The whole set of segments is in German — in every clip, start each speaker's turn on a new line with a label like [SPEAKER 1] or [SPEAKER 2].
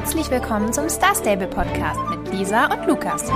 [SPEAKER 1] Herzlich willkommen zum Star Stable Podcast mit Lisa und Lukas.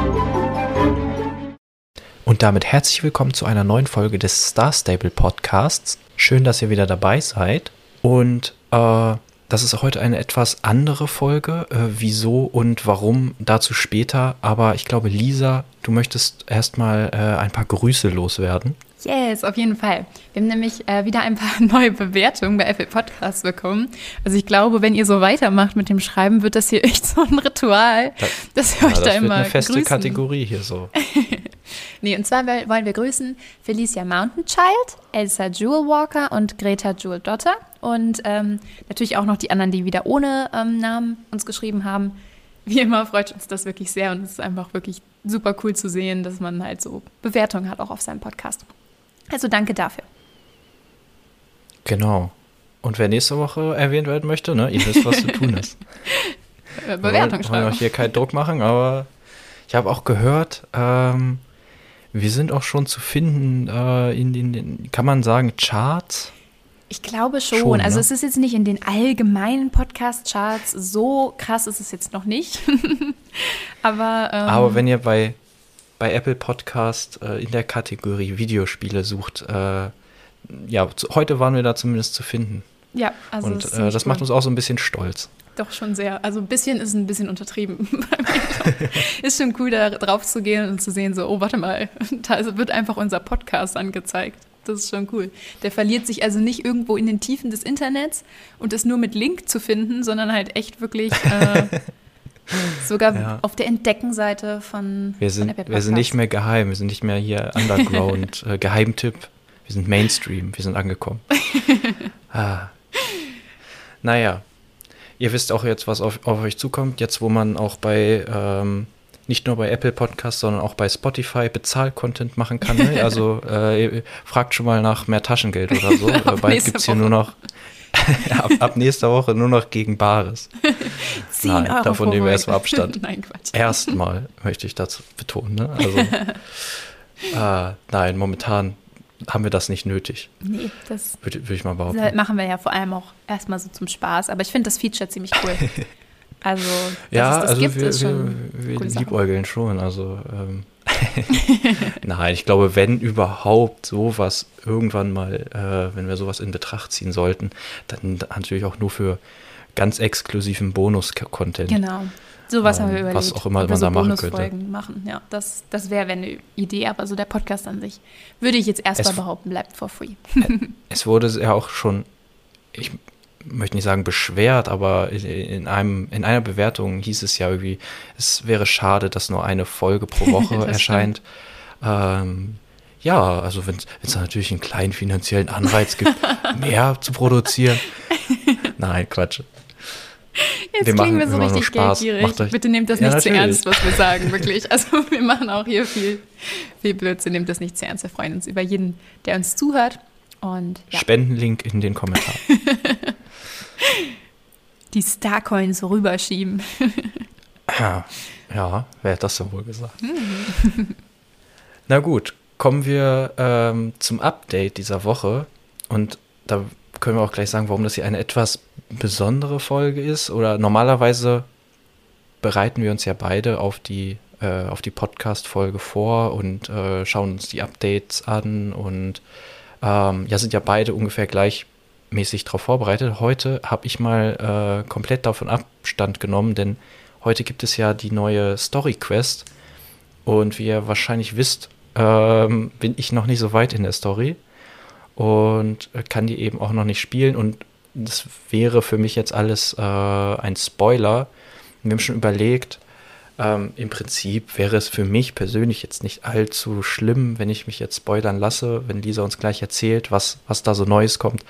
[SPEAKER 2] Und damit herzlich willkommen zu einer neuen Folge des Star Stable Podcasts. Schön, dass ihr wieder dabei seid. Und äh, das ist heute eine etwas andere Folge. Äh, wieso und warum dazu später. Aber ich glaube, Lisa, du möchtest erstmal äh, ein paar Grüße loswerden.
[SPEAKER 1] Yes, auf jeden Fall. Wir haben nämlich äh, wieder ein paar neue Bewertungen bei Apple Podcasts bekommen. Also ich glaube, wenn ihr so weitermacht mit dem Schreiben, wird das hier echt so ein Ritual,
[SPEAKER 2] Da-
[SPEAKER 1] dass wir
[SPEAKER 2] Ja,
[SPEAKER 1] euch da
[SPEAKER 2] das wird
[SPEAKER 1] immer
[SPEAKER 2] eine feste
[SPEAKER 1] grüßen.
[SPEAKER 2] Kategorie hier so.
[SPEAKER 1] Nee, und zwar wollen wir grüßen Felicia Mountain Child, Elsa Jewel Walker und Greta Jewel Dotter. Und ähm, natürlich auch noch die anderen, die wieder ohne ähm, Namen uns geschrieben haben. Wie immer freut uns das wirklich sehr und es ist einfach wirklich super cool zu sehen, dass man halt so Bewertungen hat, auch auf seinem Podcast. Also danke dafür.
[SPEAKER 2] Genau. Und wer nächste Woche erwähnt werden möchte, ne, ihr wisst, was zu tun ist.
[SPEAKER 1] Äh,
[SPEAKER 2] Wir
[SPEAKER 1] Bewertung
[SPEAKER 2] wollen
[SPEAKER 1] schreiben.
[SPEAKER 2] euch hier keinen Druck machen, aber ich habe auch gehört, ähm, wir sind auch schon zu finden äh, in den, kann man sagen, Charts.
[SPEAKER 1] Ich glaube schon.
[SPEAKER 2] Schon,
[SPEAKER 1] also
[SPEAKER 2] ne?
[SPEAKER 1] es ist jetzt nicht in den allgemeinen Podcast-Charts, so krass ist es jetzt noch nicht. Aber, ähm,
[SPEAKER 2] Aber wenn ihr bei, bei Apple Podcast äh, in der Kategorie Videospiele sucht, äh, ja, zu, heute waren wir da zumindest zu finden.
[SPEAKER 1] ja, also
[SPEAKER 2] Und
[SPEAKER 1] ist
[SPEAKER 2] äh, das macht uns auch so ein bisschen stolz.
[SPEAKER 1] Doch schon sehr. Also ein bisschen ist ein bisschen untertrieben. ist schon cool, da drauf zu gehen und zu sehen, so, oh, warte mal, da wird einfach unser Podcast angezeigt. Das ist schon cool. Der verliert sich also nicht irgendwo in den Tiefen des Internets und ist nur mit Link zu finden, sondern halt echt wirklich äh, sogar
[SPEAKER 2] Ja.
[SPEAKER 1] auf der Entdeckenseite von,
[SPEAKER 2] Wir
[SPEAKER 1] von
[SPEAKER 2] sind,
[SPEAKER 1] Apple
[SPEAKER 2] wir sind nicht mehr geheim, wir sind nicht mehr hier Underground, äh, Geheimtipp. Wir sind Mainstream, wir sind angekommen. ah. Naja, ihr wisst auch jetzt, was auf, auf euch zukommt, jetzt wo man auch bei, ähm, nicht nur bei Apple Podcasts, sondern auch bei Spotify Bezahl-Content machen kann. Ne? Also äh, ihr fragt schon mal nach mehr Taschengeld oder so. Äh, Bald gibt es hier nur noch, ab, ab nächster Woche nur noch gegen Bares.
[SPEAKER 1] 10
[SPEAKER 2] Nein,
[SPEAKER 1] Euro
[SPEAKER 2] davon nehmen wir erstmal. Abstand.
[SPEAKER 1] Nein, Quatsch.
[SPEAKER 2] Erstmal möchte ich das betonen. Ne? Also, äh, nein, momentan haben wir das nicht nötig,
[SPEAKER 1] Nee, das
[SPEAKER 2] würde würd ich mal behaupten.
[SPEAKER 1] Das machen wir ja vor allem auch erstmal so zum Spaß. Aber ich finde das Feature ziemlich cool. Also,
[SPEAKER 2] ja,
[SPEAKER 1] es das
[SPEAKER 2] also
[SPEAKER 1] gibt,
[SPEAKER 2] wir,
[SPEAKER 1] ist schon.
[SPEAKER 2] wir, wir liebäugeln schon. Also, ähm, nein, ich glaube, wenn überhaupt sowas irgendwann mal, äh, wenn wir sowas in Betracht ziehen sollten, dann natürlich auch nur für ganz exklusiven Bonus-Content.
[SPEAKER 1] Genau. Sowas haben wir
[SPEAKER 2] Ähm,
[SPEAKER 1] überlegt.
[SPEAKER 2] was auch immer man
[SPEAKER 1] so
[SPEAKER 2] da machen könnte.
[SPEAKER 1] Machen. Ja, das, das wäre eine Idee. Aber so der Podcast an sich, würde ich jetzt erstmal behaupten, bleibt for free.
[SPEAKER 2] Es wurde ja auch schon, ich möchte nicht sagen beschwert, aber in- in, einem, in einer Bewertung hieß es ja irgendwie, es wäre schade, dass nur eine Folge pro Woche erscheint. Ähm, ja, also wenn es natürlich einen kleinen finanziellen Anreiz gibt, mehr zu produzieren. Nein, Quatsch.
[SPEAKER 1] Jetzt
[SPEAKER 2] Wir
[SPEAKER 1] klingen
[SPEAKER 2] machen-
[SPEAKER 1] wir so
[SPEAKER 2] wir
[SPEAKER 1] richtig
[SPEAKER 2] Spaß.
[SPEAKER 1] geldgierig. Bitte nehmt das
[SPEAKER 2] Ja,
[SPEAKER 1] nicht zu
[SPEAKER 2] natürlich.
[SPEAKER 1] ernst, was wir sagen, wirklich. Also wir machen auch hier viel, viel Blödsinn. Nehmt das nicht zu ernst. Wir freuen uns über jeden, der uns zuhört. Und ja,
[SPEAKER 2] Spendenlink in den Kommentaren.
[SPEAKER 1] Die Starcoins rüberschieben.
[SPEAKER 2] Ja, ja, wer hat das denn wohl gesagt?
[SPEAKER 1] Hm.
[SPEAKER 2] Na gut, kommen wir ähm, zum Update dieser Woche. Und da können wir auch gleich sagen, warum das hier eine etwas besondere Folge ist. Oder normalerweise bereiten wir uns ja beide auf die, äh, auf die Podcast-Folge vor und äh, schauen uns die Updates an und ähm, ja, sind ja beide ungefähr gleichmäßig darauf vorbereitet. Heute habe ich mal äh, komplett davon Abstand genommen, denn heute gibt es ja die neue Story Quest. Und wie ihr wahrscheinlich wisst, ähm, bin ich noch nicht so weit in der Story und kann die eben auch noch nicht spielen. Und das wäre für mich jetzt alles äh, ein Spoiler. Wir haben schon überlegt, ähm, im Prinzip wäre es für mich persönlich jetzt nicht allzu schlimm, wenn ich mich jetzt spoilern lasse, wenn Lisa uns gleich erzählt, was, was da so Neues kommt.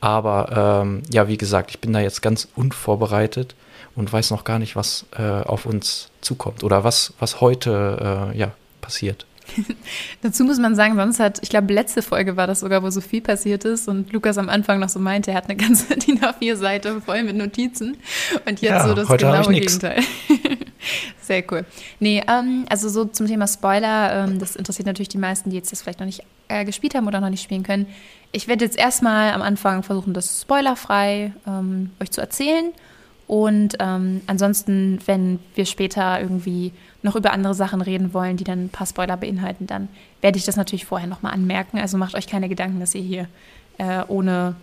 [SPEAKER 2] Aber ähm, ja, wie gesagt, ich bin da jetzt ganz unvorbereitet und weiß noch gar nicht, was äh, auf uns zukommt oder was, was heute äh, ja, passiert.
[SPEAKER 1] Dazu muss man sagen, sonst hat, ich glaube, letzte Folge war das sogar, wo so viel passiert ist und Lukas am Anfang noch so meinte, er hat eine ganze DIN A4-Seite voll mit Notizen und jetzt
[SPEAKER 2] Ja,
[SPEAKER 1] so das genaue. Gegenteil. Sehr cool. Nee, ähm, also so zum Thema Spoiler, ähm, das interessiert natürlich die meisten, die jetzt das vielleicht noch nicht äh, gespielt haben oder noch nicht spielen können. Ich werde jetzt erstmal am Anfang versuchen, das spoilerfrei ähm, euch zu erzählen Und ähm, ansonsten, wenn wir später irgendwie noch über andere Sachen reden wollen, die dann ein paar Spoiler beinhalten, dann werde ich das natürlich vorher nochmal anmerken. Also macht euch keine Gedanken, dass ihr hier äh, ohne,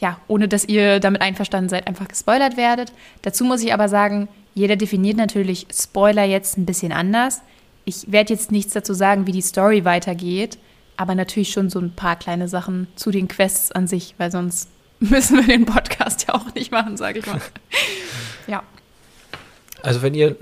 [SPEAKER 1] ja, ohne dass ihr damit einverstanden seid, einfach gespoilert werdet. Dazu muss ich aber sagen, jeder definiert natürlich Spoiler jetzt ein bisschen anders. Ich werde jetzt nichts dazu sagen, wie die Story weitergeht, aber natürlich schon so ein paar kleine Sachen zu den Quests an sich, weil sonst müssen wir den Podcast ja auch nicht machen, sage ich mal. ja.
[SPEAKER 2] Also wenn ihr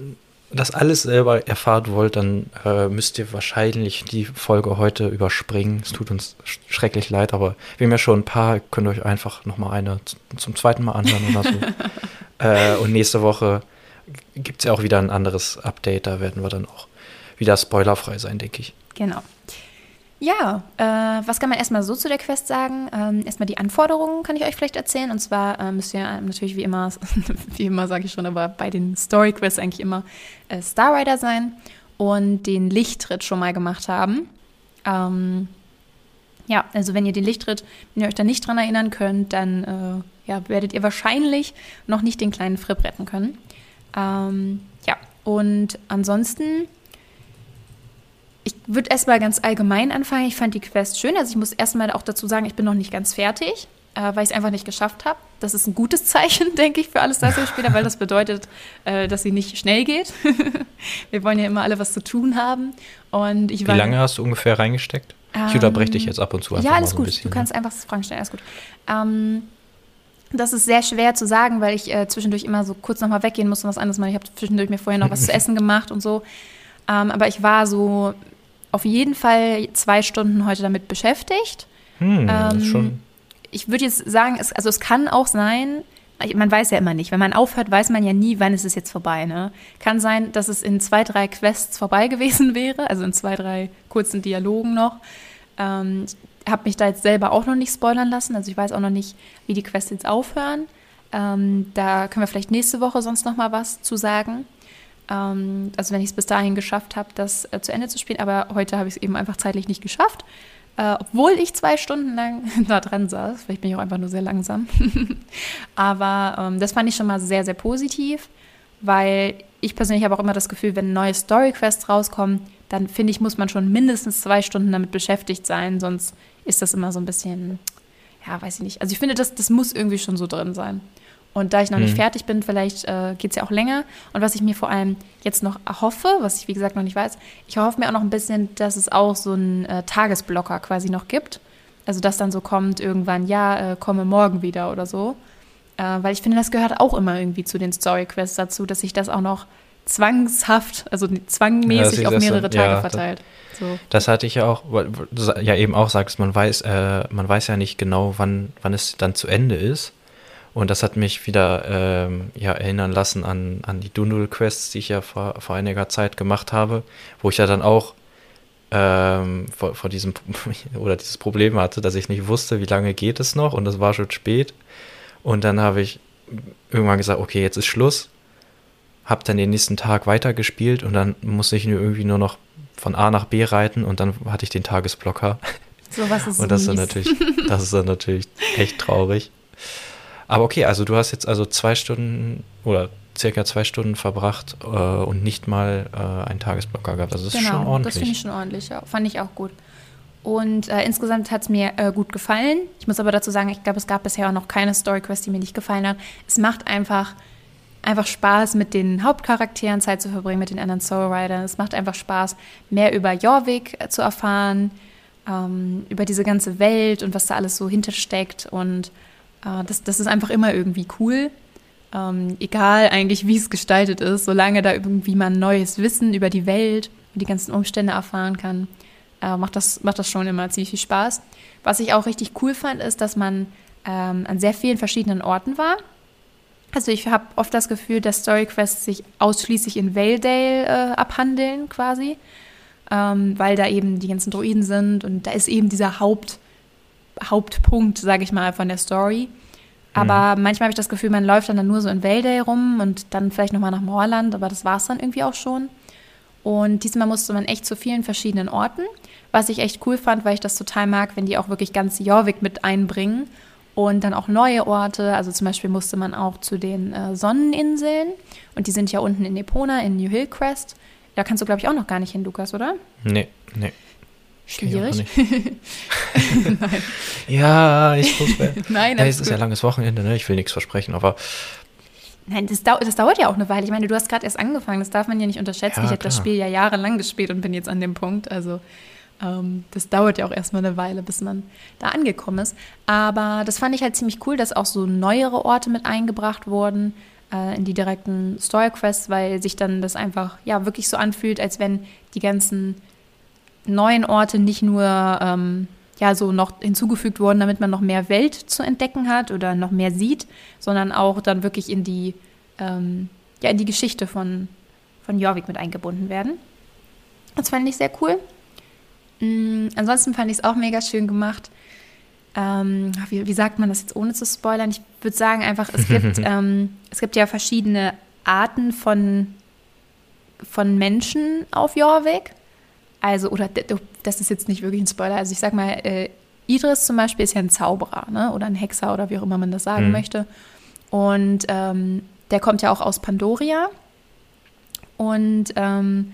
[SPEAKER 2] das alles selber erfahren wollt, dann äh, müsst ihr wahrscheinlich die Folge heute überspringen. Es tut uns sch schrecklich leid, aber wir haben ja schon ein paar, könnt ihr euch einfach nochmal eine zum zweiten Mal anhören oder so. äh, und nächste Woche gibt es ja auch wieder ein anderes Update, da werden wir dann auch wieder spoilerfrei sein, denke ich.
[SPEAKER 1] Genau. Ja, äh, was kann man erstmal so zu der Quest sagen? Ähm, erstmal die Anforderungen kann ich euch vielleicht erzählen. Und zwar äh, müsst ihr natürlich wie immer, wie immer sage ich schon, aber bei den Story Quests eigentlich immer äh, Star Rider sein und den Lichttritt schon mal gemacht haben. Ähm, ja, also wenn ihr den Lichttritt, wenn ihr euch da nicht dran erinnern könnt, dann äh, ja, werdet ihr wahrscheinlich noch nicht den kleinen Fripp retten können. Ähm, ja, und ansonsten ich würde erstmal ganz allgemein anfangen. Ich fand die Quest schön. Also ich muss erstmal auch dazu sagen, ich bin noch nicht ganz fertig, äh, weil ich es einfach nicht geschafft habe. Das ist ein gutes Zeichen, denke ich, für alle Star Wars-Spieler, weil das bedeutet, äh, dass sie nicht schnell geht. Wir wollen ja immer alle was zu tun haben. Und ich
[SPEAKER 2] Wie lange hast du ungefähr reingesteckt? ich unterbreche dich jetzt ab und zu
[SPEAKER 1] einfach Ja, alles so gut. Bisschen, du kannst ne? einfach Fragen stellen. Alles gut. Ähm, das ist sehr schwer zu sagen, weil ich äh, zwischendurch immer so kurz nochmal weggehen muss und was anderes machen. Ich habe zwischendurch mir vorher noch was zu essen gemacht und so. Ähm, aber ich war so auf jeden Fall zwei Stunden heute damit beschäftigt.
[SPEAKER 2] Hm, ähm, schon.
[SPEAKER 1] Ich würde jetzt sagen, es, also es kann auch sein, man weiß ja immer nicht. Wenn man aufhört, weiß man ja nie, wann ist es jetzt vorbei. Ne? Kann sein, dass es in zwei, drei Quests vorbei gewesen wäre, also in zwei, drei kurzen Dialogen noch. Ähm, habe mich da jetzt selber auch noch nicht spoilern lassen. Also ich weiß auch noch nicht, wie die Quests jetzt aufhören. Ähm, da können wir vielleicht nächste Woche sonst noch mal was zu sagen. Ähm, also wenn ich es bis dahin geschafft habe, das äh, zu Ende zu spielen. Aber heute habe ich es eben einfach zeitlich nicht geschafft. Äh, obwohl ich zwei Stunden lang da dran saß. Vielleicht bin ich auch einfach nur sehr langsam. Aber ähm, das fand ich schon mal sehr, sehr positiv, weil ich persönlich habe auch immer das Gefühl, wenn neue Story-Quests rauskommen, dann finde ich, muss man schon mindestens zwei Stunden damit beschäftigt sein, sonst ist das immer so ein bisschen, ja, weiß ich nicht. Also ich finde, das, das muss irgendwie schon so drin sein. Und da ich noch mhm. nicht fertig bin, vielleicht äh, geht es ja auch länger. Und was ich mir vor allem jetzt noch erhoffe, was ich wie gesagt noch nicht weiß, ich hoffe mir auch noch ein bisschen, dass es auch so einen äh, Tagesblocker quasi noch gibt. Also dass dann so kommt irgendwann, ja, äh, komme morgen wieder oder so. Äh, weil ich finde, das gehört auch immer irgendwie zu den Story-Quests dazu, dass sich das auch noch zwangshaft, also zwangmäßig ja, auf mehrere das, Tage ja, verteilt.
[SPEAKER 2] So. Das hatte ich ja auch, weil du ja eben auch sagst, man weiß, äh, man weiß ja nicht genau, wann, wann es dann zu Ende ist. Und das hat mich wieder ähm, ja, erinnern lassen an, an die Dundul-Quests, die ich ja vor, vor einiger Zeit gemacht habe, wo ich ja dann auch ähm, vor, vor diesem oder dieses Problem hatte, dass ich nicht wusste, wie lange geht es noch und es war schon spät. Und dann habe ich irgendwann gesagt, okay, jetzt ist Schluss. Hab dann den nächsten Tag weitergespielt und dann musste ich nur irgendwie nur noch von A nach B reiten und dann hatte ich den Tagesblocker.
[SPEAKER 1] So was ist
[SPEAKER 2] Und das ist dann natürlich, das ist dann natürlich echt traurig. Aber okay, also du hast jetzt also zwei Stunden oder circa zwei Stunden verbracht äh, und nicht mal äh, einen Tagesblocker gehabt. Also das genau, ist schon ordentlich.
[SPEAKER 1] Das finde ich schon ordentlich, ja. Fand ich auch gut. Und äh, insgesamt hat es mir äh, gut gefallen. Ich muss aber dazu sagen, ich glaube, es gab bisher auch noch keine Story Quest, die mir nicht gefallen hat. Es macht einfach, einfach Spaß, mit den Hauptcharakteren Zeit zu verbringen, mit den anderen Soul Riders. Es macht einfach Spaß, mehr über Jorvik äh, zu erfahren, ähm, über diese ganze Welt und was da alles so hintersteckt. Und äh, das, das ist einfach immer irgendwie cool. Ähm, egal eigentlich, wie es gestaltet ist, solange da irgendwie man neues Wissen über die Welt und die ganzen Umstände erfahren kann, äh, macht, das, macht das schon immer ziemlich viel Spaß. Was ich auch richtig cool fand, ist, dass man ähm, an sehr vielen verschiedenen Orten war. Also ich habe oft das Gefühl, dass Storyquests sich ausschließlich in Valedale äh, abhandeln quasi, ähm, weil da eben die ganzen Druiden sind und da ist eben dieser Haupt- Hauptpunkt, sage ich mal, von der Story. Aber mhm. manchmal habe ich das Gefühl, man läuft dann, nur so in Valdale rum und dann vielleicht nochmal nach Moorland, aber das war es dann irgendwie auch schon. Und diesmal musste man echt zu vielen verschiedenen Orten, was ich echt cool fand, weil ich das total mag, wenn die auch wirklich ganz Jorvik mit einbringen Und dann auch neue Orte, also zum Beispiel musste man auch zu den äh, Sonneninseln und die sind ja unten in Epona, in New Hillcrest. Da kannst du, glaube ich, auch noch gar nicht hin, Lukas, oder?
[SPEAKER 2] Nee, nee.
[SPEAKER 1] Schwierig.
[SPEAKER 2] Nein. Ja, ich muss.
[SPEAKER 1] Nein,
[SPEAKER 2] ja, es ist ja langes Wochenende, ne? Ich will nichts versprechen, aber.
[SPEAKER 1] Nein, das, dau das, dauert ja auch eine Weile. Ich meine, du hast gerade erst angefangen, das darf man ja nicht unterschätzen.
[SPEAKER 2] Ja,
[SPEAKER 1] ich habe das. Spiel ja jahrelang gespielt und bin jetzt an dem Punkt. Also ähm, das dauert ja auch erstmal eine Weile, bis man da angekommen ist. Aber das fand ich halt ziemlich cool, dass auch so neuere Orte mit eingebracht wurden äh, in die direkten Story Quests, weil sich dann das einfach ja wirklich so anfühlt, als wenn die ganzen neuen Orte nicht nur ähm, ja so noch hinzugefügt wurden, damit man noch mehr Welt zu entdecken hat oder noch mehr sieht, sondern auch dann wirklich in die ähm, ja in die Geschichte von von Jorvik mit eingebunden werden. Das fand ich sehr cool. Mm, ansonsten fand ich es auch mega schön gemacht. Ähm, wie, wie sagt man das jetzt ohne zu spoilern? Ich würde sagen einfach, es gibt, ähm, es gibt ja verschiedene Arten von, von Menschen auf Jorvik. Also, oder das ist jetzt nicht wirklich ein Spoiler. Also ich sag mal, äh, Idris zum Beispiel ist ja ein Zauberer, ne? Oder ein Hexer oder wie auch immer man das sagen
[SPEAKER 2] Mhm.
[SPEAKER 1] möchte. Und ähm, der kommt ja auch aus Pandoria und ähm,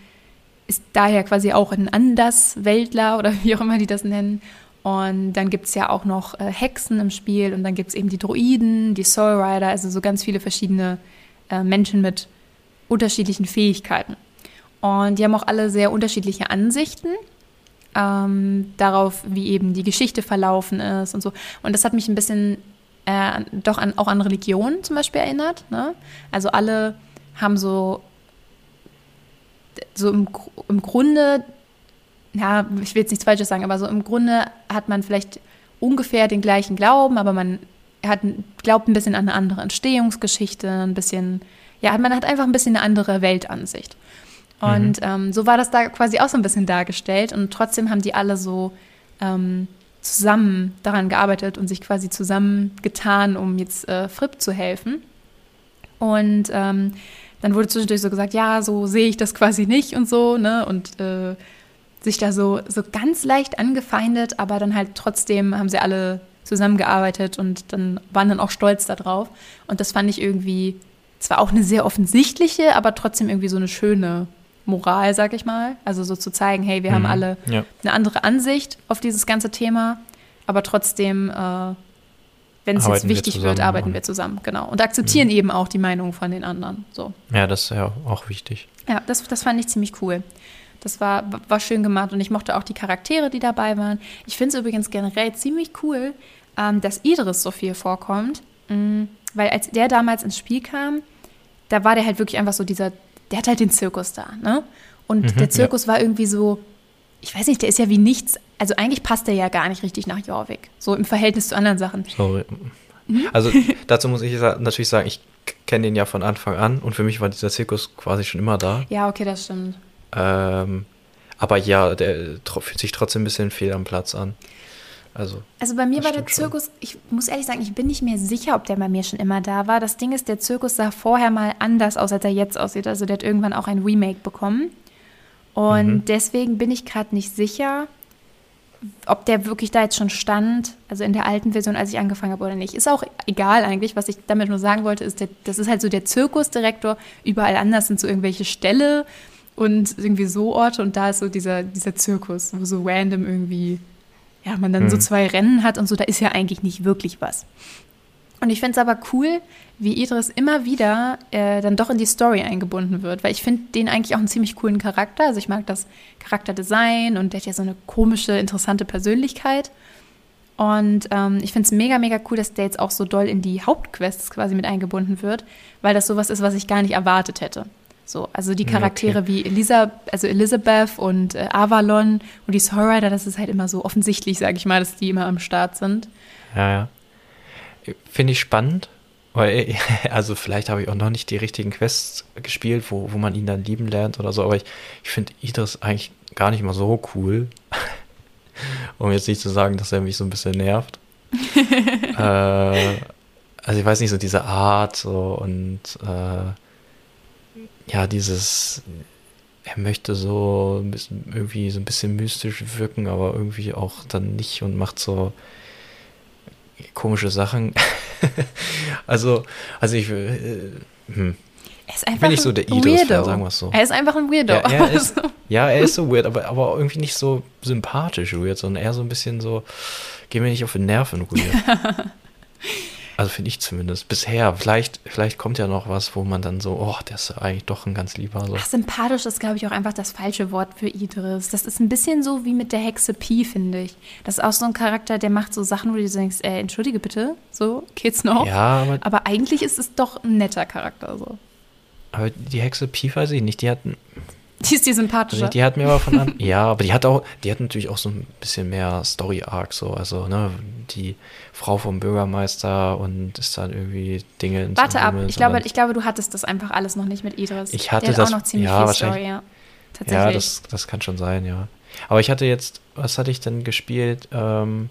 [SPEAKER 1] ist daher quasi auch ein Andersweltler oder wie auch immer die das nennen. Und dann gibt es ja auch noch äh, Hexen im Spiel und dann gibt es eben die Druiden, die Soul Rider, also so ganz viele verschiedene äh, Menschen mit unterschiedlichen Fähigkeiten. Und die haben auch alle sehr unterschiedliche Ansichten ähm, darauf, wie eben die Geschichte verlaufen ist und so. Und das hat mich ein bisschen äh, doch an, auch an Religion zum Beispiel erinnert. Ne? Also alle haben so, so im, im Grunde, ja, ich will jetzt nichts Falsches sagen, aber so im Grunde hat man vielleicht ungefähr den gleichen Glauben, aber man hat, glaubt ein bisschen an eine andere Entstehungsgeschichte, ein bisschen, ja, man hat einfach ein bisschen eine andere Weltansicht. Und ähm, so war das da quasi auch so ein bisschen dargestellt. Und trotzdem haben die alle so ähm, zusammen daran gearbeitet und sich quasi zusammengetan, um jetzt äh, Fripp zu helfen. Und ähm, dann wurde zwischendurch so gesagt, ja, so sehe ich das quasi nicht und so, ne? Und äh, sich da so, so ganz leicht angefeindet, aber dann halt trotzdem haben sie alle zusammengearbeitet und dann waren dann auch stolz darauf. Und das fand ich irgendwie zwar auch eine sehr offensichtliche, aber trotzdem irgendwie so eine schöne Moral, sag ich mal. Also so zu zeigen, hey, wir haben
[SPEAKER 2] Mhm.
[SPEAKER 1] alle
[SPEAKER 2] Ja.
[SPEAKER 1] eine andere Ansicht auf dieses ganze Thema, aber trotzdem, äh, wenn es jetzt
[SPEAKER 2] wir
[SPEAKER 1] wichtig
[SPEAKER 2] zusammen
[SPEAKER 1] wird, arbeiten wir zusammen, genau. Und akzeptieren eben auch die Meinung von den anderen. So.
[SPEAKER 2] ja, das ist ja auch wichtig.
[SPEAKER 1] Ja, das, das fand ich ziemlich cool. Das war, war schön gemacht und ich mochte auch die Charaktere, die dabei waren. Ich finde es übrigens generell ziemlich cool, ähm, dass Idris so viel vorkommt, mm, weil als der damals ins Spiel kam, da war der halt wirklich einfach so dieser, der hat halt den Zirkus da, ne? Und
[SPEAKER 2] Mhm,
[SPEAKER 1] der Zirkus war irgendwie so, ich weiß nicht, der ist ja wie nichts, also eigentlich passt der ja gar nicht richtig nach Jorvik, so im Verhältnis zu anderen Sachen.
[SPEAKER 2] Sorry.
[SPEAKER 1] Mhm.
[SPEAKER 2] Also dazu muss ich natürlich sagen, ich kenne den ja von Anfang an und für mich war dieser Zirkus quasi schon immer da.
[SPEAKER 1] Ja, okay, das stimmt.
[SPEAKER 2] Ähm, aber ja, der fühlt sich trotzdem ein bisschen fehl am Platz an. Also,
[SPEAKER 1] Also bei mir war der
[SPEAKER 2] stimmt schon.
[SPEAKER 1] Zirkus, ich muss ehrlich sagen, ich bin nicht mehr sicher, ob der bei mir schon immer da war. Das Ding ist, der Zirkus sah vorher mal anders aus, als er jetzt aussieht. Also der hat irgendwann auch ein Remake bekommen. Und
[SPEAKER 2] Mhm.
[SPEAKER 1] deswegen bin ich gerade nicht sicher, ob der wirklich da jetzt schon stand, also in der alten Version, als ich angefangen habe oder nicht. Ist auch egal eigentlich. Was ich damit nur sagen wollte, ist, der, das ist halt so der Zirkusdirektor. Überall anders sind so irgendwelche Ställe und irgendwie so Orte und da ist so dieser, dieser Zirkus, wo so random irgendwie ja, man dann so
[SPEAKER 2] Mhm.
[SPEAKER 1] zwei Rennen hat und so, da ist ja eigentlich nicht wirklich was. Und ich finde es aber cool, wie Idris immer wieder äh, dann doch in die Story eingebunden wird, weil ich finde den eigentlich auch einen ziemlich coolen Charakter. Also ich mag das Charakterdesign und der hat ja so eine komische, interessante Persönlichkeit. Und ähm, ich finde es mega, mega cool, dass der jetzt auch so doll in die Hauptquests quasi mit eingebunden wird, weil das sowas ist, was ich gar nicht erwartet hätte. So, also die Charaktere
[SPEAKER 2] okay.
[SPEAKER 1] wie Elisa, also Elizabeth und äh, Avalon und die Soul Rider, das ist halt immer so offensichtlich, sage ich mal, dass die immer am Start sind.
[SPEAKER 2] ja, ja. Finde ich spannend, weil, also vielleicht habe ich auch noch nicht die richtigen Quests gespielt, wo, wo man ihn dann lieben lernt oder so, aber ich, ich finde Idris eigentlich gar nicht mal so cool. um jetzt nicht zu sagen, dass er mich so ein bisschen nervt. äh, also ich weiß nicht, so diese Art so und äh, ja, dieses, er möchte so ein bisschen, irgendwie so ein bisschen mystisch wirken, aber irgendwie auch dann nicht und macht so komische Sachen. also, also ich, äh, hm.
[SPEAKER 1] Er ist einfach
[SPEAKER 2] bin nicht so der
[SPEAKER 1] Weirdo.
[SPEAKER 2] sagen wir es so.
[SPEAKER 1] Er ist einfach ein Weirdo.
[SPEAKER 2] Ja, er ist, ja, er ist so weird, aber, aber irgendwie nicht so sympathisch weird, sondern eher so ein bisschen so, geh mir nicht auf den Nerven weird. also finde ich zumindest. Bisher, vielleicht, vielleicht kommt ja noch was, wo man dann so, oh, der ist eigentlich doch ein ganz lieber. So.
[SPEAKER 1] Ach, sympathisch ist, glaube ich, auch einfach das falsche Wort für Idris. Das ist ein bisschen so wie mit der Hexe Pi, finde ich. Das ist auch so ein Charakter, der macht so Sachen, wo du denkst, äh, entschuldige bitte, so, geht's noch?
[SPEAKER 2] Ja, aber,
[SPEAKER 1] Aber eigentlich ist es doch ein netter Charakter, so.
[SPEAKER 2] aber die Hexe Pi weiß ich nicht, die hat,
[SPEAKER 1] Die ist die sympathische.
[SPEAKER 2] also die hat mir aber von an, ja, aber die hat auch, die hat natürlich auch so ein bisschen mehr Story-Arc, so, also, ne, die Frau vom Bürgermeister und ist dann irgendwie Dinge
[SPEAKER 1] Warte ab, ich glaube, ich glaube, du hattest das einfach alles noch nicht mit Idris.
[SPEAKER 2] Ich hatte das-
[SPEAKER 1] auch noch ziemlich
[SPEAKER 2] ja,
[SPEAKER 1] viel Story, ja. Tatsächlich.
[SPEAKER 2] Ja, das, das kann schon sein, ja. Aber ich hatte jetzt, was hatte ich denn gespielt? Ähm,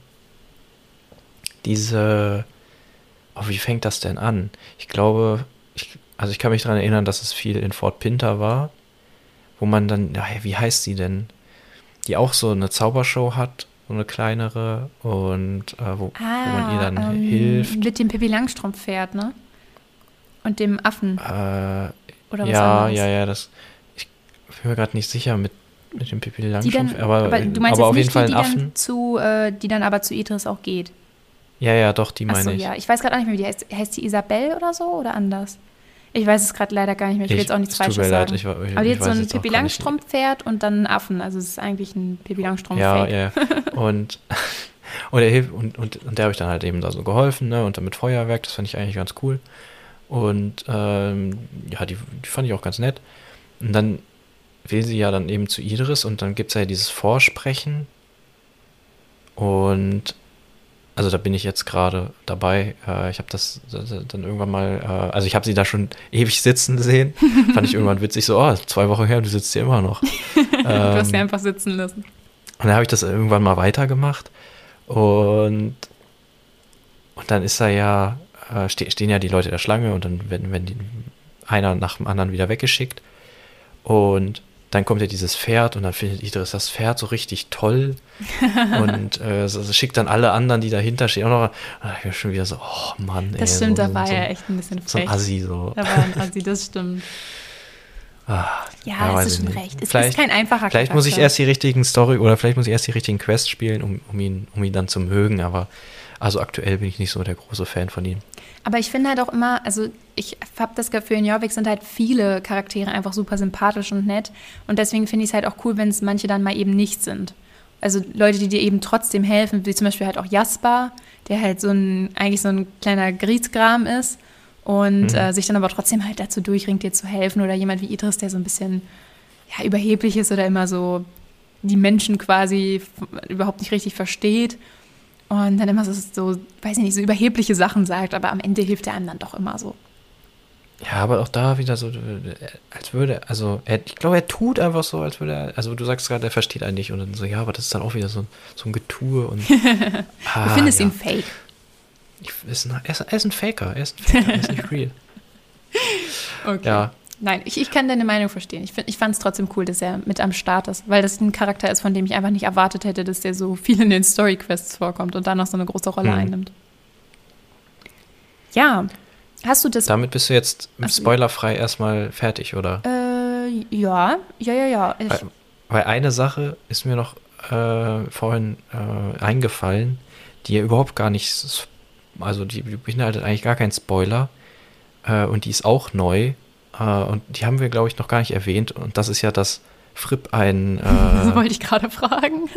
[SPEAKER 2] diese, oh, wie fängt das denn an? Ich glaube, ich, also ich kann mich daran erinnern, dass es viel in Fort Pinter war, wo man dann, wie heißt sie denn? Die auch so eine Zaubershow hat, so eine kleinere und äh, wo, wo man ihr dann
[SPEAKER 1] ähm,
[SPEAKER 2] hilft.
[SPEAKER 1] Mit dem Pippi Langstrumpf-Pferd, ne? Und dem Affen.
[SPEAKER 2] Äh,
[SPEAKER 1] Oder was
[SPEAKER 2] ja,
[SPEAKER 1] anderes.
[SPEAKER 2] ja, ja, das, ich bin mir gerade nicht sicher mit, mit dem Pippi Langstrumpf,
[SPEAKER 1] dann,
[SPEAKER 2] aber,
[SPEAKER 1] aber du meinst
[SPEAKER 2] aber auf jeden Fall
[SPEAKER 1] die, die
[SPEAKER 2] Affen.
[SPEAKER 1] dann zu, äh, die dann aber zu Idris auch geht.
[SPEAKER 2] Ja, ja, doch, die meine
[SPEAKER 1] Achso,
[SPEAKER 2] ich.
[SPEAKER 1] ja. Ich weiß gerade auch nicht mehr, wie die heißt. Heißt die Isabel oder so oder anders? Ich weiß es gerade leider gar nicht mehr. Ich will jetzt auch nichts Falsches
[SPEAKER 2] mir leid,
[SPEAKER 1] sagen.
[SPEAKER 2] ich, ich,
[SPEAKER 1] aber hat so ein
[SPEAKER 2] jetzt
[SPEAKER 1] Pippi. Langstrumpf-Pferd und dann einen Affen. Also es ist eigentlich ein Pippi langstrumpf
[SPEAKER 2] Ja, ja. Und, und, er hilft, und, und, und der habe ich dann halt eben da so geholfen, ne? Und dann mit Feuerwerk, das fand ich eigentlich ganz cool. Und ähm, ja, die, die fand ich auch ganz nett. Und dann will sie ja dann eben zu Idris und dann gibt es ja dieses Vorsprechen. Und also da bin ich jetzt gerade dabei. Äh, ich habe das dann irgendwann mal, äh, also ich habe sie da schon ewig sitzen sehen. Fand ich irgendwann witzig, so, oh, zwei Wochen her, du sitzt hier immer noch.
[SPEAKER 1] du hast sie
[SPEAKER 2] Ähm,
[SPEAKER 1] einfach sitzen lassen.
[SPEAKER 2] und dann habe ich das irgendwann mal weitergemacht. Und, und dann ist da ja, äh, ste stehen ja die Leute der Schlange und dann werden, werden die einer nach dem anderen wieder weggeschickt. Und dann kommt ja dieses Pferd und dann findet Idris das Pferd so richtig toll und äh, so, so schickt dann alle anderen, die dahinter stehen, auch noch. Und ich bin schon wieder so, oh Mann, ey.
[SPEAKER 1] Das stimmt,
[SPEAKER 2] so,
[SPEAKER 1] da war
[SPEAKER 2] so,
[SPEAKER 1] er echt ein bisschen
[SPEAKER 2] so ein
[SPEAKER 1] frech.
[SPEAKER 2] Assi so.
[SPEAKER 1] Da war ein Assi, das stimmt.
[SPEAKER 2] Ah,
[SPEAKER 1] Ja, es ist
[SPEAKER 2] ich
[SPEAKER 1] schon
[SPEAKER 2] nicht.
[SPEAKER 1] recht. Es
[SPEAKER 2] Vielleicht-
[SPEAKER 1] ist kein einfacher
[SPEAKER 2] Vielleicht muss ich erst die richtigen Story oder vielleicht muss ich erst die richtigen Quests spielen, um, um, ihn, um ihn dann zu mögen. Aber also aktuell bin ich nicht so der große Fan von ihm.
[SPEAKER 1] Aber ich finde halt auch immer, also ich habe das Gefühl, in Jorvik sind halt viele Charaktere einfach super sympathisch und nett. Und deswegen finde ich es halt auch cool, wenn es manche dann mal eben nicht sind. Also Leute, die dir eben trotzdem helfen, wie zum Beispiel halt auch Jasper, der halt so ein, eigentlich so ein kleiner Griesgram ist und
[SPEAKER 2] Mhm.
[SPEAKER 1] äh, sich dann aber trotzdem halt dazu durchringt, dir zu helfen. Oder jemand wie Idris, der so ein bisschen ja, überheblich ist oder immer so die Menschen quasi überhaupt nicht richtig versteht. Und dann immer so, so, weiß ich nicht, so überhebliche Sachen sagt, aber am Ende hilft er einem dann doch immer so.
[SPEAKER 2] Ja, aber auch da wieder so, als würde, also er, ich glaube, er tut einfach so, als würde er, also du sagst gerade, er versteht einen nicht und dann so, ja, aber das ist dann auch wieder so, ein- so ein Getue und. ah,
[SPEAKER 1] Du findest
[SPEAKER 2] ja.
[SPEAKER 1] ihn fake.
[SPEAKER 2] Ich, ist ein, er, ist, er ist ein Faker, er ist ein Faker, er ist nicht real.
[SPEAKER 1] Okay.
[SPEAKER 2] Ja,
[SPEAKER 1] Nein, ich, ich kann deine Meinung verstehen. Ich, find- ich fand es trotzdem cool, dass er mit am Start ist, weil das ein Charakter ist, von dem ich einfach nicht erwartet hätte, dass der so viel in den Story-Quests vorkommt und dann noch so eine große Rolle
[SPEAKER 2] Hm.
[SPEAKER 1] einnimmt. Ja, hast du das?
[SPEAKER 2] damit bist du jetzt
[SPEAKER 1] Ach so.
[SPEAKER 2] spoilerfrei erstmal fertig, oder?
[SPEAKER 1] Äh, ja, ja, ja, ja.
[SPEAKER 2] Weil, weil eine Sache ist mir noch äh, vorhin äh, eingefallen, die ja überhaupt gar nicht, also die beinhaltet eigentlich gar keinen Spoiler äh, und die ist auch neu äh, und die haben wir, glaube ich, noch gar nicht erwähnt und das ist ja, dass Fripp ein,
[SPEAKER 1] das
[SPEAKER 2] äh,
[SPEAKER 1] wollte ich gerade fragen.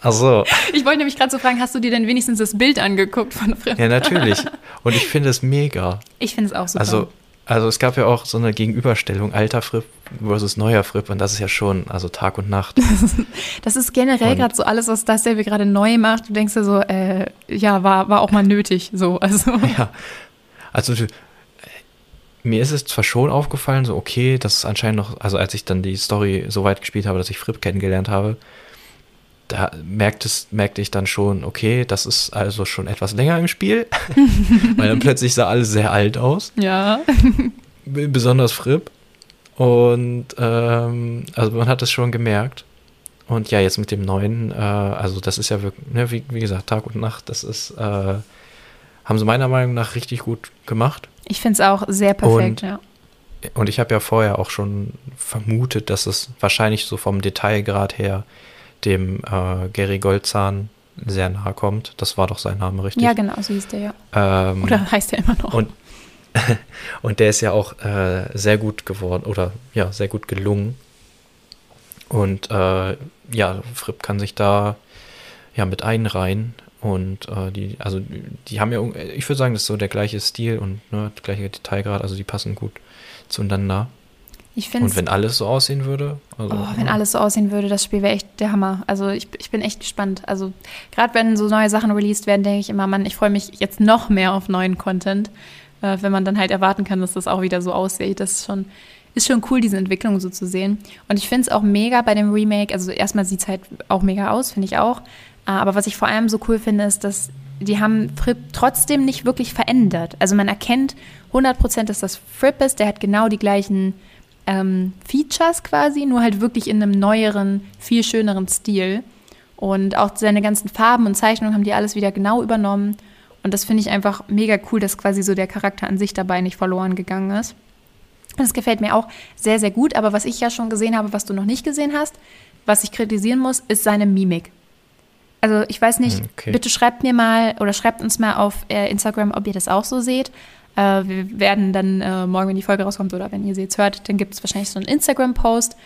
[SPEAKER 2] also
[SPEAKER 1] Ich wollte nämlich gerade so fragen, hast du dir denn wenigstens das Bild angeguckt von Fripp?
[SPEAKER 2] ja natürlich und ich finde es mega.
[SPEAKER 1] Ich finde es auch super.
[SPEAKER 2] Also also es gab ja auch so eine Gegenüberstellung alter Fripp versus neuer Fripp und das ist ja schon also Tag und Nacht.
[SPEAKER 1] Das ist generell gerade so alles, was das der wir gerade neu macht. Du denkst dir so, äh, ja, war, war auch mal nötig. So, also.
[SPEAKER 2] Ja, also du- mir ist es zwar schon aufgefallen, so okay, das ist anscheinend noch, also als ich dann die Story so weit gespielt habe, dass ich Fripp kennengelernt habe, da merkte, es, merkte ich dann schon, okay, das ist also schon etwas länger im Spiel, weil dann plötzlich sah alles sehr alt aus,
[SPEAKER 1] Ja.
[SPEAKER 2] besonders Fripp. Und ähm, also man hat es schon gemerkt. Und ja, jetzt mit dem neuen, äh, also das ist ja wirklich, ne, wie, wie gesagt, Tag und Nacht, das ist, äh, haben sie meiner Meinung nach richtig gut gemacht.
[SPEAKER 1] Ich finde es auch sehr perfekt,
[SPEAKER 2] Und-
[SPEAKER 1] ja.
[SPEAKER 2] Und ich habe ja vorher auch schon vermutet, dass es wahrscheinlich so vom Detailgrad her dem äh, Gary Goldzahn sehr nahe kommt. Das war doch sein Name, richtig?
[SPEAKER 1] Ja, genau, so hieß der ja.
[SPEAKER 2] Ähm,
[SPEAKER 1] Oder heißt der immer noch?
[SPEAKER 2] Und, und der ist ja auch äh, sehr gut geworden oder ja, sehr gut gelungen. Und äh, ja, Fripp kann sich da ja mit einreihen. Und äh, die, also die haben ja, ich würde sagen, das ist so der gleiche Stil und ne, der gleiche Detailgrad, also die passen gut zueinander.
[SPEAKER 1] ich finde
[SPEAKER 2] Und wenn alles so aussehen würde, also,
[SPEAKER 1] Oh, wenn alles so aussehen würde, das Spiel wäre echt der Hammer. Also ich, ich bin echt gespannt. Also gerade wenn so neue Sachen released werden, denke ich immer, Mann, ich freue mich jetzt noch mehr auf neuen Content, äh, wenn man dann halt erwarten kann, dass das auch wieder so aussieht. Das ist schon, ist schon cool, diese Entwicklung so zu sehen. Und ich finde es auch mega bei dem Remake. Also erstmal sieht es halt auch mega aus, finde ich auch. Äh, Aber was ich vor allem so cool finde, ist, dass die haben Fripp trotzdem nicht wirklich verändert. Also man erkennt 100%, dass das Fripp ist. Der hat genau die gleichen ähm, Features quasi, nur halt wirklich in einem neueren, viel schöneren Stil. Und auch seine ganzen Farben und Zeichnungen haben die alles wieder genau übernommen. Und das finde ich einfach mega cool, dass quasi so der Charakter an sich dabei nicht verloren gegangen ist. Das gefällt mir auch sehr, sehr gut. Aber was ich ja schon gesehen habe, was du noch nicht gesehen hast, was ich kritisieren muss, ist seine Mimik. Also ich weiß nicht,
[SPEAKER 2] Hm, okay.
[SPEAKER 1] bitte schreibt mir mal oder schreibt uns mal auf äh, Instagram, ob ihr das auch so seht. Äh, wir werden dann äh, morgen, wenn die Folge rauskommt oder wenn ihr sie jetzt hört, dann gibt es wahrscheinlich so einen Instagram-Post.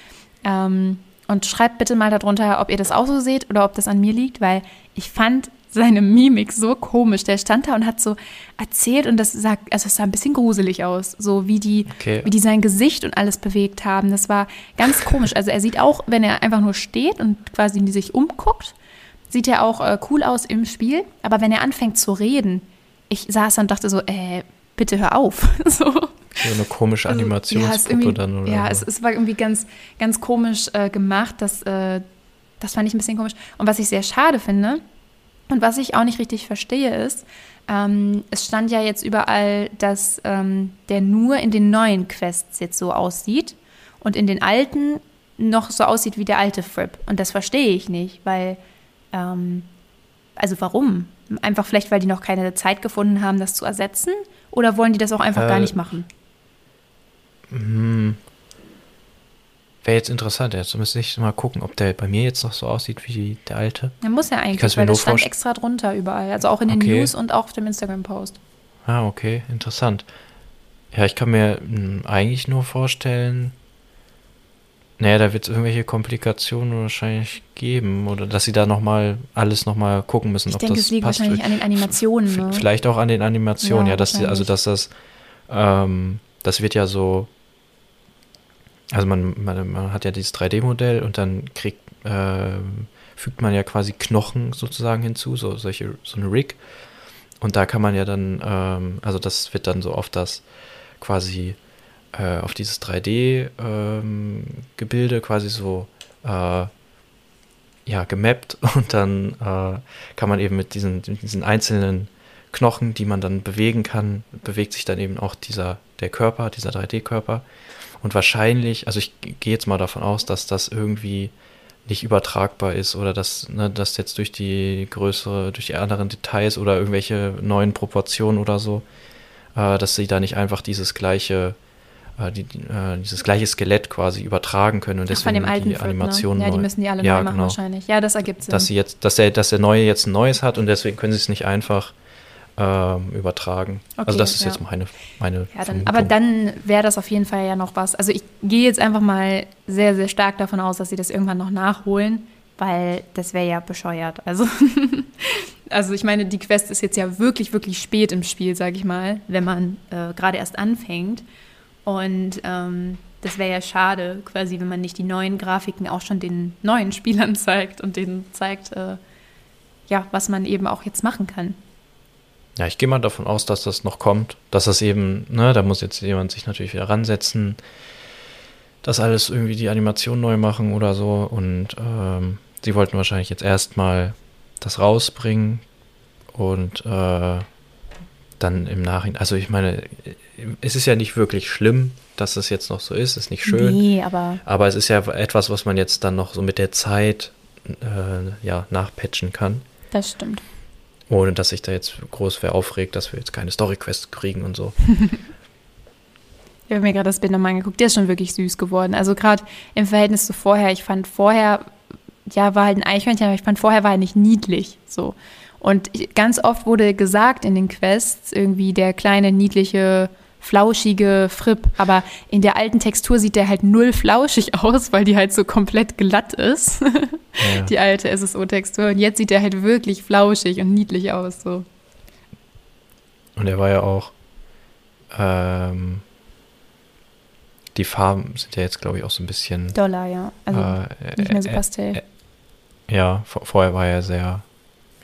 [SPEAKER 1] Ähm, und schreibt bitte mal darunter, ob ihr das auch so seht oder ob das an mir liegt, weil ich fand seine Mimik so komisch. Der stand da und hat so erzählt und das sah, also es sah ein bisschen gruselig aus, so wie die,
[SPEAKER 2] Okay.
[SPEAKER 1] wie die sein Gesicht und alles bewegt haben. Das war ganz komisch. Also er sieht auch, wenn er einfach nur steht und quasi sich umguckt, sieht er auch äh, cool aus im Spiel. Aber wenn er anfängt zu reden, ich saß und dachte so, äh, bitte hör auf. so.
[SPEAKER 2] so eine komische
[SPEAKER 1] Also,
[SPEAKER 2] Animationspuppe
[SPEAKER 1] ja, es irgendwie-
[SPEAKER 2] dann oder
[SPEAKER 1] Ja,
[SPEAKER 2] so.
[SPEAKER 1] es, es war irgendwie ganz, ganz komisch äh, gemacht. Das, äh, das fand ich ein bisschen komisch. Und was ich sehr schade finde und was ich auch nicht richtig verstehe, ist, ähm, es stand ja jetzt überall, dass ähm, der nur in den neuen Quests jetzt so aussieht und in den alten noch so aussieht wie der alte Fripp. Und das verstehe ich nicht, weil, ähm, also warum? Einfach vielleicht, weil die noch keine Zeit gefunden haben, das zu ersetzen? Oder wollen die das auch einfach gar
[SPEAKER 2] Äh,
[SPEAKER 1] nicht machen?
[SPEAKER 2] Hm. Wäre jetzt interessant, jetzt müsste ich mal gucken, ob der bei mir jetzt noch so aussieht wie der alte.
[SPEAKER 1] Ja, muss ja eigentlich, weil das stand extra drunter überall. Also auch in den
[SPEAKER 2] Okay.
[SPEAKER 1] News und auch auf dem Instagram-Post.
[SPEAKER 2] Ah, okay, interessant. Ja, ich kann mir hm, eigentlich nur vorstellen, naja, da wird es irgendwelche Komplikationen wahrscheinlich geben oder dass sie da nochmal alles nochmal gucken müssen,
[SPEAKER 1] Ich
[SPEAKER 2] ob
[SPEAKER 1] denke,
[SPEAKER 2] das
[SPEAKER 1] es liegt
[SPEAKER 2] passt.
[SPEAKER 1] wahrscheinlich an den Animationen. Ne?
[SPEAKER 2] Vielleicht auch an den Animationen,
[SPEAKER 1] Ja,
[SPEAKER 2] ja, dass die, also dass das, ähm, das wird ja so, also man, man, man hat ja dieses 3D-Modell und dann kriegt, ähm, fügt man ja quasi Knochen sozusagen hinzu, so solche, so eine Rig. Und da kann man ja dann, ähm, also das wird dann so auf das quasi äh, auf dieses 3D-Gebilde quasi so äh, ja, gemappt und dann äh, kann man eben mit diesen, mit diesen einzelnen Knochen, die man dann bewegen kann, bewegt sich dann eben auch dieser, der Körper, dieser 3D-Körper. Und wahrscheinlich, also ich gehe jetzt mal davon aus, dass das irgendwie nicht übertragbar ist oder dass, ne, dass jetzt durch die größere, durch die anderen Details oder irgendwelche neuen Proportionen oder so, äh, dass sie da nicht einfach dieses gleiche, äh, die, äh, dieses gleiche Skelett quasi übertragen können und
[SPEAKER 1] Ach, von
[SPEAKER 2] deswegen
[SPEAKER 1] dem alten
[SPEAKER 2] die
[SPEAKER 1] Fripp,
[SPEAKER 2] Animationen
[SPEAKER 1] ne? Ja, die müssen die alle
[SPEAKER 2] Ja,
[SPEAKER 1] neu machen
[SPEAKER 2] genau.
[SPEAKER 1] wahrscheinlich. Ja, das ergibt Sinn.
[SPEAKER 2] dass sie jetzt, dass der, dass der neue jetzt ein neues hat und deswegen können sie es nicht einfach ähm, übertragen.
[SPEAKER 1] Okay,
[SPEAKER 2] also das ist
[SPEAKER 1] ja.
[SPEAKER 2] jetzt meine, meine
[SPEAKER 1] ja, dann, aber dann wäre das auf jeden Fall ja noch was. Also ich gehe jetzt einfach mal sehr, sehr stark davon aus, dass sie das irgendwann noch nachholen, weil das wäre ja bescheuert. Also, also ich meine, die Quest ist jetzt ja wirklich, wirklich spät im Spiel, sage ich mal, wenn man äh, gerade erst anfängt. Und ähm, das wäre ja schade, quasi, wenn man nicht die neuen Grafiken auch schon den neuen Spielern zeigt und denen zeigt, äh, ja, was man eben auch jetzt machen kann.
[SPEAKER 2] Ja, ich gehe mal davon aus, dass das noch kommt. Dass das eben, ne, da muss jetzt jemand sich natürlich wieder ransetzen, das alles irgendwie die Animation neu machen oder so. Und ähm, sie wollten wahrscheinlich jetzt erstmal das rausbringen und äh, dann im Nachhinein. Also ich meine, es ist ja nicht wirklich schlimm, dass es jetzt noch so ist, ist nicht schön.
[SPEAKER 1] Nee, aber
[SPEAKER 2] Aber es ist ja etwas, was man jetzt dann noch so mit der Zeit äh, ja, nachpatchen kann.
[SPEAKER 1] das stimmt.
[SPEAKER 2] Ohne dass sich da jetzt groß wer aufregt, dass wir jetzt keine Story-Quest kriegen und so.
[SPEAKER 1] Ich habe mir gerade das Bild nochmal angeguckt. Der ist schon wirklich süß geworden. Also gerade im Verhältnis zu vorher. Ich fand vorher, ja, war halt ein Eichhörnchen, aber ich fand vorher war er nicht niedlich. So. Und ganz oft wurde gesagt in den Quests irgendwie der kleine, niedliche, flauschige Fripp. Aber in der alten Textur sieht der halt null flauschig aus, weil die halt so komplett glatt ist. Ja. Die alte SSO-Textur. Und jetzt sieht der halt wirklich flauschig und niedlich aus. So.
[SPEAKER 2] Und er war ja auch. Ähm, die Farben sind ja jetzt, glaube ich, auch so ein bisschen.
[SPEAKER 1] Dollar, ja. Also äh, nicht mehr so Pastell. Äh,
[SPEAKER 2] äh, ja, vorher war er sehr,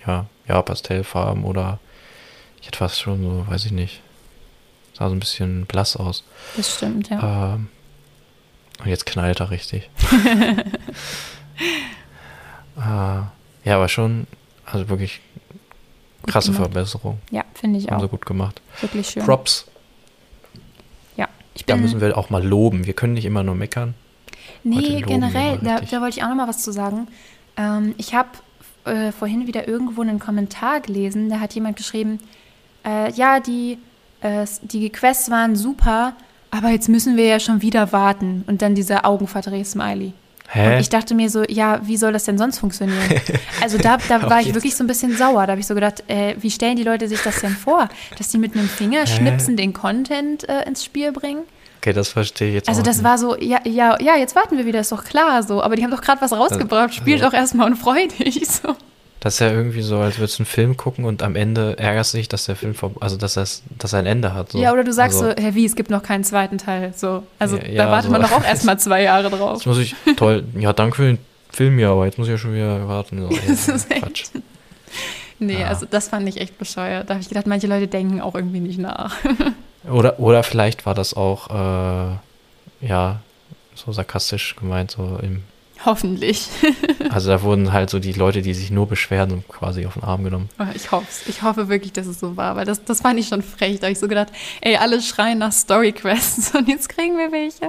[SPEAKER 2] ja, ja, Pastellfarben oder ich hätte fast schon so, weiß ich nicht. Sah so ein bisschen blass aus.
[SPEAKER 1] Das stimmt, ja.
[SPEAKER 2] Ähm, und jetzt knallt er richtig. äh, ja, aber schon, also wirklich krasse Verbesserung.
[SPEAKER 1] Ja, finde ich
[SPEAKER 2] Haben
[SPEAKER 1] auch.
[SPEAKER 2] sie gut gemacht.
[SPEAKER 1] Wirklich schön.
[SPEAKER 2] Props
[SPEAKER 1] ich
[SPEAKER 2] da müssen wir auch mal loben. Wir können nicht immer nur meckern.
[SPEAKER 1] Nee, generell, da, da, wollte ich auch noch mal was zu sagen. Ähm, ich habe äh, vorhin wieder irgendwo einen Kommentar gelesen, da hat jemand geschrieben, äh, ja, die, die Quests waren super, aber jetzt müssen wir ja schon wieder warten. Und dann dieser Augenverdreh-Smiley. Hä? Und ich dachte mir so, ja, wie soll das denn sonst funktionieren? Also da, da war ich wirklich so ein bisschen sauer. Da habe ich so gedacht, äh, wie stellen die Leute sich das denn vor? Dass die mit einem Fingerschnipsen den Content äh, ins Spiel bringen?
[SPEAKER 2] Okay, das verstehe ich jetzt
[SPEAKER 1] Also das
[SPEAKER 2] nicht.
[SPEAKER 1] war so, ja, ja, ja, jetzt warten wir wieder, ist doch klar so. Aber die haben doch gerade was rausgebracht, spielt also, doch erstmal und freu dich so.
[SPEAKER 2] Das ist ja irgendwie so, als würdest du einen Film gucken und am Ende ärgerst du dich, dass der Film, also dass, das, dass er ein Ende hat. So.
[SPEAKER 1] Ja, oder du sagst also, so, Herr Wie, es gibt noch keinen zweiten Teil. So. Also ja, ja, da wartet so. man doch auch erstmal zwei Jahre drauf.
[SPEAKER 2] Jetzt muss ich, toll, ja, danke für den Film, ja, aber jetzt muss ich ja schon wieder warten. So,
[SPEAKER 1] das ist Quatsch. Nee, ja. also das fand ich echt bescheuert. Da habe ich gedacht, manche Leute denken auch irgendwie nicht nach.
[SPEAKER 2] oder, oder vielleicht war das auch, äh, ja, so sarkastisch gemeint, so im
[SPEAKER 1] Hoffentlich.
[SPEAKER 2] also da wurden halt so die Leute, die sich nur beschweren, quasi auf den Arm genommen.
[SPEAKER 1] Oh, ich hoffe Ich hoffe wirklich, dass es so war, weil das, das fand ich schon frech. Da habe ich so gedacht, ey, alle schreien nach Story-Quests und jetzt kriegen wir welche.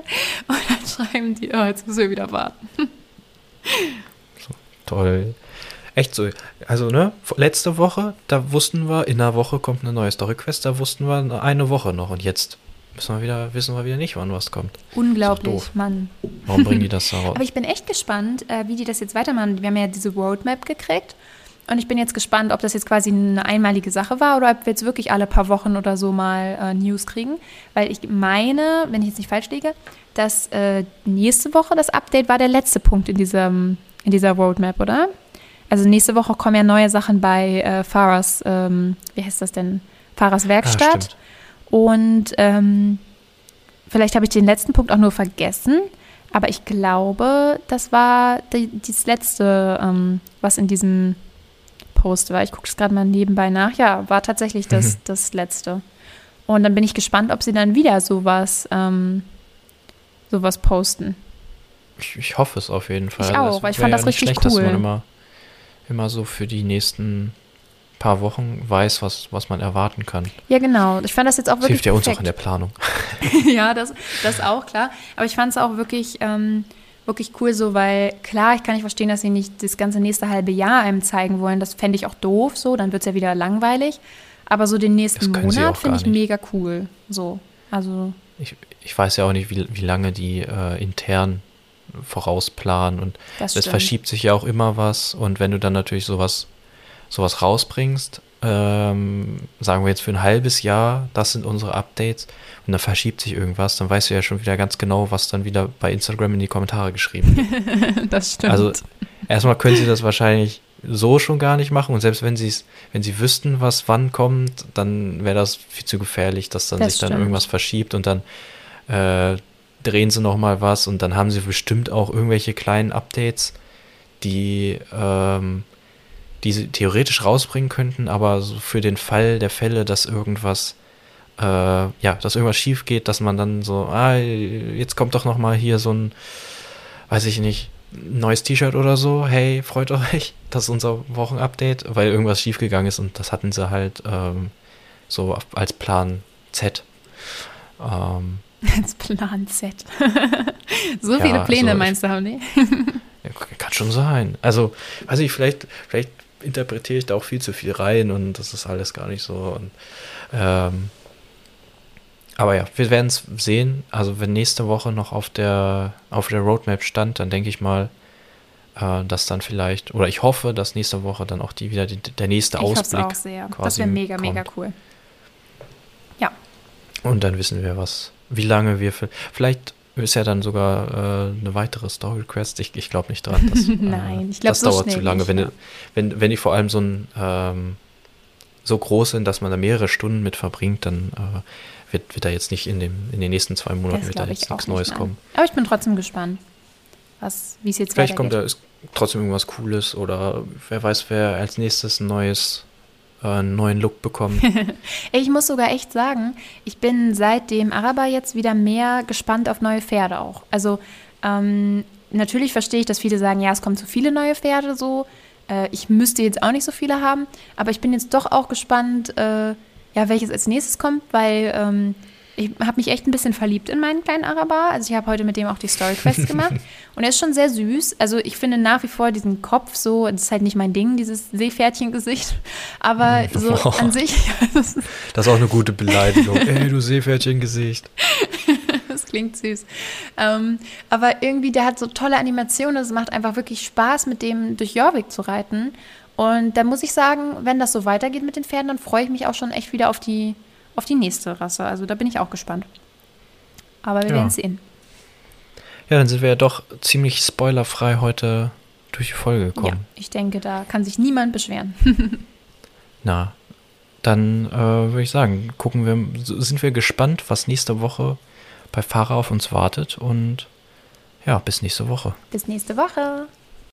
[SPEAKER 1] Und dann schreiben die, oh, jetzt müssen wir wieder warten.
[SPEAKER 2] So, toll. Echt so. Also, ne, letzte Woche, da wussten wir, in einer Woche kommt eine neue Story-Quest, da wussten wir eine Woche noch. Und jetzt müssen wir wieder, wissen wir wieder nicht, wann was kommt.
[SPEAKER 1] Unglaublich, Mann.
[SPEAKER 2] Warum bringen die das da raus?
[SPEAKER 1] Aber ich bin echt gespannt, äh, wie die das jetzt weitermachen. Wir haben ja diese Roadmap gekriegt. Und ich bin jetzt gespannt, ob das jetzt quasi eine einmalige Sache war oder ob wir jetzt wirklich alle paar Wochen oder so mal äh, News kriegen. Weil ich meine, wenn ich jetzt nicht falsch liege, dass äh, nächste Woche das Update war der letzte Punkt in, diesem, in dieser Roadmap, oder? Also nächste Woche kommen ja neue Sachen bei äh, Fahrers, ähm, wie heißt das denn? Fahrers Werkstatt. Ah, und ähm, vielleicht habe ich den letzten Punkt auch nur vergessen, aber ich glaube, das war die, das letzte, ähm, was in diesem Post war. Ich gucke es gerade mal nebenbei nach. Ja, war tatsächlich das, mhm. das letzte. Und dann bin ich gespannt, ob sie dann wieder sowas, ähm, sowas posten.
[SPEAKER 2] Ich, ich, hoffe es auf jeden Fall.
[SPEAKER 1] Ich auch, weil ich fand das ja richtig schlecht, cool. Dass man
[SPEAKER 2] immer, immer so für die nächsten paar Wochen weiß, was, was man erwarten kann.
[SPEAKER 1] Ja, genau. Ich fand das jetzt auch wirklich.
[SPEAKER 2] Das hilft ja uns auch in der Planung.
[SPEAKER 1] ja, das, das auch, klar. Aber ich fand es auch wirklich, ähm, wirklich cool so, weil klar, ich kann nicht verstehen, dass sie nicht das ganze nächste halbe Jahr einem zeigen wollen. Das fände ich auch doof so, dann wird es ja wieder langweilig. Aber so den nächsten Monat finde ich mega cool. So, also.
[SPEAKER 2] Ich, ich weiß ja auch nicht, wie, wie lange die äh, intern vorausplanen und es verschiebt sich ja auch immer was und wenn du dann natürlich sowas sowas rausbringst, ähm, sagen wir jetzt für ein halbes Jahr, das sind unsere Updates und dann verschiebt sich irgendwas, dann weißt du ja schon wieder ganz genau, was dann wieder bei Instagram in die Kommentare geschrieben
[SPEAKER 1] wird. das stimmt.
[SPEAKER 2] Also erstmal können sie das wahrscheinlich so schon gar nicht machen und selbst wenn sie es, wenn sie wüssten, was wann kommt, dann wäre das viel zu gefährlich, dass dann das sich dann stimmt. irgendwas verschiebt und dann äh, drehen sie noch mal was und dann haben sie bestimmt auch irgendwelche kleinen Updates, die ähm, die sie theoretisch rausbringen könnten, aber so für den Fall der Fälle, dass irgendwas, äh, ja, dass irgendwas schief geht, dass man dann so, ah, jetzt kommt doch noch mal hier so ein, weiß ich nicht, neues T-Shirt oder so, hey, freut euch, das ist unser Wochenupdate, weil irgendwas schiefgegangen ist und das hatten sie halt ähm, so als Plan Z.
[SPEAKER 1] Ähm, als Plan Z. so viele Pläne also, meinst du, haben die?
[SPEAKER 2] kann schon sein. Also, weiß ich, vielleicht, vielleicht interpretiere ich da auch viel zu viel rein und das ist alles gar nicht so. Und, ähm, aber ja, wir werden es sehen. Also wenn nächste Woche noch auf der, auf der Roadmap stand, dann denke ich mal, äh, dass dann vielleicht, oder ich hoffe, dass nächste Woche dann auch die wieder die, der nächste
[SPEAKER 1] ich
[SPEAKER 2] Ausblick
[SPEAKER 1] auch sehr.
[SPEAKER 2] quasi
[SPEAKER 1] Das wäre mega,
[SPEAKER 2] kommt.
[SPEAKER 1] mega cool. Ja,
[SPEAKER 2] Und dann wissen wir, was, wie lange wir für, vielleicht ist ja dann sogar äh, eine weitere Story Quest. Ich, ich glaube nicht dran. Dass,
[SPEAKER 1] Nein,
[SPEAKER 2] äh,
[SPEAKER 1] ich glaub,
[SPEAKER 2] das
[SPEAKER 1] so
[SPEAKER 2] dauert zu lange.
[SPEAKER 1] nicht,
[SPEAKER 2] wenn,
[SPEAKER 1] ja.
[SPEAKER 2] die- wenn, wenn die vor allem so ein ähm, so groß sind, dass man da mehrere Stunden mit verbringt, dann äh, wird, wird da jetzt nicht in, dem, in den nächsten zwei Monaten
[SPEAKER 1] das
[SPEAKER 2] wird da
[SPEAKER 1] glaube
[SPEAKER 2] jetzt nichts
[SPEAKER 1] nicht.
[SPEAKER 2] Neues
[SPEAKER 1] nein.
[SPEAKER 2] kommen.
[SPEAKER 1] Aber ich bin trotzdem gespannt, was, wie es jetzt
[SPEAKER 2] Vielleicht kommt da ist trotzdem irgendwas Cooles oder wer weiß, wer als nächstes ein neues, einen neuen Look bekommt.
[SPEAKER 1] Ey, Ich muss sogar echt sagen, ich bin seit dem Araber jetzt wieder mehr gespannt auf neue Pferde auch. Also ähm, natürlich verstehe ich, dass viele sagen, ja, es kommen zu viele neue Pferde so. Äh, ich müsste jetzt auch nicht so viele haben, aber ich bin jetzt doch auch gespannt, äh, ja, welches als nächstes kommt, weil ähm, ich habe mich echt ein bisschen verliebt in meinen kleinen Araber. Also ich habe heute mit dem auch die Story Quest gemacht und er ist schon sehr süß. Also ich finde nach wie vor diesen Kopf so, das ist halt nicht mein Ding, dieses Seepferdchen-Gesicht, aber so
[SPEAKER 2] Wow.
[SPEAKER 1] an sich, das ist
[SPEAKER 2] Das ist auch eine gute Beleidigung. Ey, du Seepferdchen-Gesicht.
[SPEAKER 1] Das klingt süß. Ähm, aber irgendwie, der hat so tolle Animationen. Es macht einfach wirklich Spaß, mit dem durch Jorvik zu reiten. Und da muss ich sagen, wenn das so weitergeht mit den Pferden, dann freue ich mich auch schon echt wieder auf die, auf die nächste Rasse. Also da bin ich auch gespannt. Aber wir
[SPEAKER 2] Ja.
[SPEAKER 1] werden sehen.
[SPEAKER 2] Ja, dann sind wir ja doch ziemlich spoilerfrei heute durch die Folge
[SPEAKER 1] Ja,
[SPEAKER 2] gekommen.
[SPEAKER 1] ich denke, da kann sich niemand beschweren.
[SPEAKER 2] Na, dann äh, würde ich sagen, gucken wir, sind wir gespannt, was nächste Woche bei Fahrer auf uns wartet und ja, bis nächste Woche.
[SPEAKER 1] Bis nächste Woche.